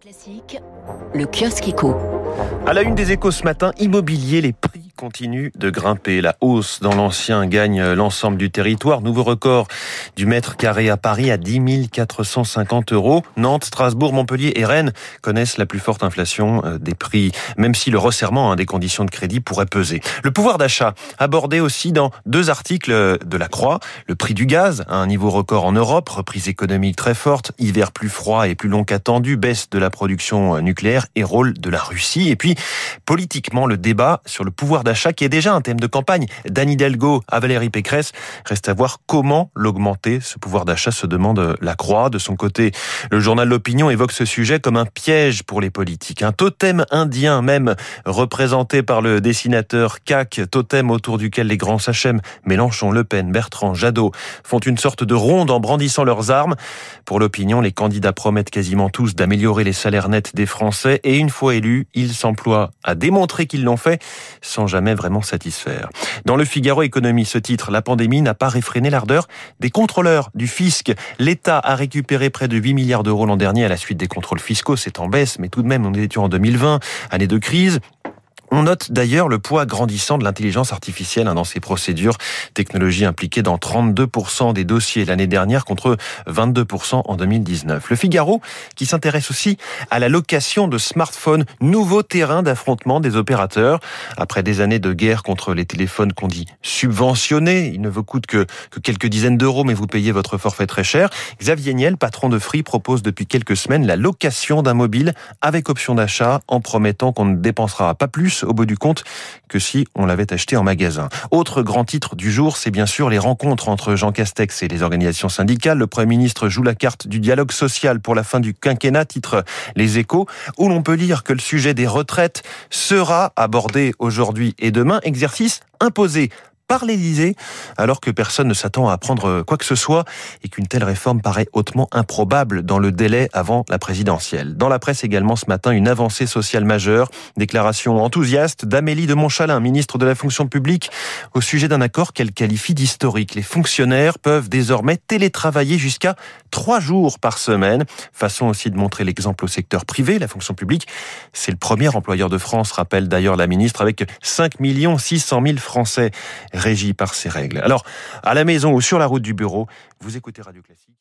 Classique, le kiosque éco. À la une des échos ce matin, immobilier, les prix continuent de grimper. La hausse dans l'ancien gagne l'ensemble du territoire. Nouveau record du mètre carré à Paris à 10 450 euros. Nantes, Strasbourg, Montpellier et Rennes connaissent la plus forte inflation euh, des prix, même si le resserrement hein, des conditions de crédit pourrait peser. Le pouvoir d'achat, abordé aussi dans deux articles de la Croix. Le prix du gaz à un niveau record en Europe, reprise économique très forte, hiver plus froid et plus long qu'attendu, baisse de la production nucléaire et rôle de la Russie. Et puis, politiquement, le débat sur le pouvoir d'achat qui est déjà un thème de campagne d'Anne Hidalgo à Valérie Pécresse. Reste à voir comment l'augmenter, ce pouvoir d'achat, se demande la Croix. De son côté, le journal L'Opinion évoque ce sujet comme un piège pour les politiques. Un totem indien même, représenté par le dessinateur CAC, totem autour duquel les grands Sachem, Mélenchon, Le Pen, Bertrand, Jadot font une sorte de ronde en brandissant leurs armes. Pour l'Opinion, les candidats promettent quasiment tous d'améliorer les salaires nets des Français et une fois élus, ils s'emploient à démontrer qu'ils l'ont fait sans jamais vraiment satisfaire. Dans le Figaro Économie, ce titre, la pandémie n'a pas réfréné l'ardeur des contrôleurs du fisc. L'État a récupéré près de 8 milliards d'euros l'an dernier à la suite des contrôles fiscaux. C'est en baisse, mais tout de même, on était en 2020, année de crise. On note d'ailleurs le poids grandissant de l'intelligence artificielle hein, dans ces procédures, technologie impliquée dans 32% des dossiers l'année dernière contre 22% en 2019. Le Figaro qui s'intéresse aussi à la location de smartphones, nouveau terrain d'affrontement des opérateurs. Après des années de guerre contre les téléphones qu'on dit subventionnés, ils ne vous coûtent que, que quelques dizaines d'euros mais vous payez votre forfait très cher. Xavier Niel, patron de Free, propose depuis quelques semaines la location d'un mobile avec option d'achat en promettant qu'on ne dépensera pas plus au bout du compte que si on l'avait acheté en magasin. Autre grand titre du jour, c'est bien sûr les rencontres entre Jean Castex et les organisations syndicales. Le Premier ministre joue la carte du dialogue social pour la fin du quinquennat, titre Les Échos, où l'on peut lire que le sujet des retraites sera abordé aujourd'hui et demain, exercice imposé par l'Élysée, alors que personne ne s'attend à apprendre quoi que ce soit et qu'une telle réforme paraît hautement improbable dans le délai avant la présidentielle. Dans la presse également ce matin, une avancée sociale majeure, déclaration enthousiaste d'Amélie de Montchalin, ministre de la fonction publique, au sujet d'un accord qu'elle qualifie d'historique. Les fonctionnaires peuvent désormais télétravailler jusqu'à trois jours par semaine. Façon aussi de montrer l'exemple au secteur privé, la fonction publique. C'est le premier employeur de France, rappelle d'ailleurs la ministre, avec 5 600 000 Français régi par ces règles. Alors, à la maison ou sur la route du bureau, vous écoutez Radio Classique.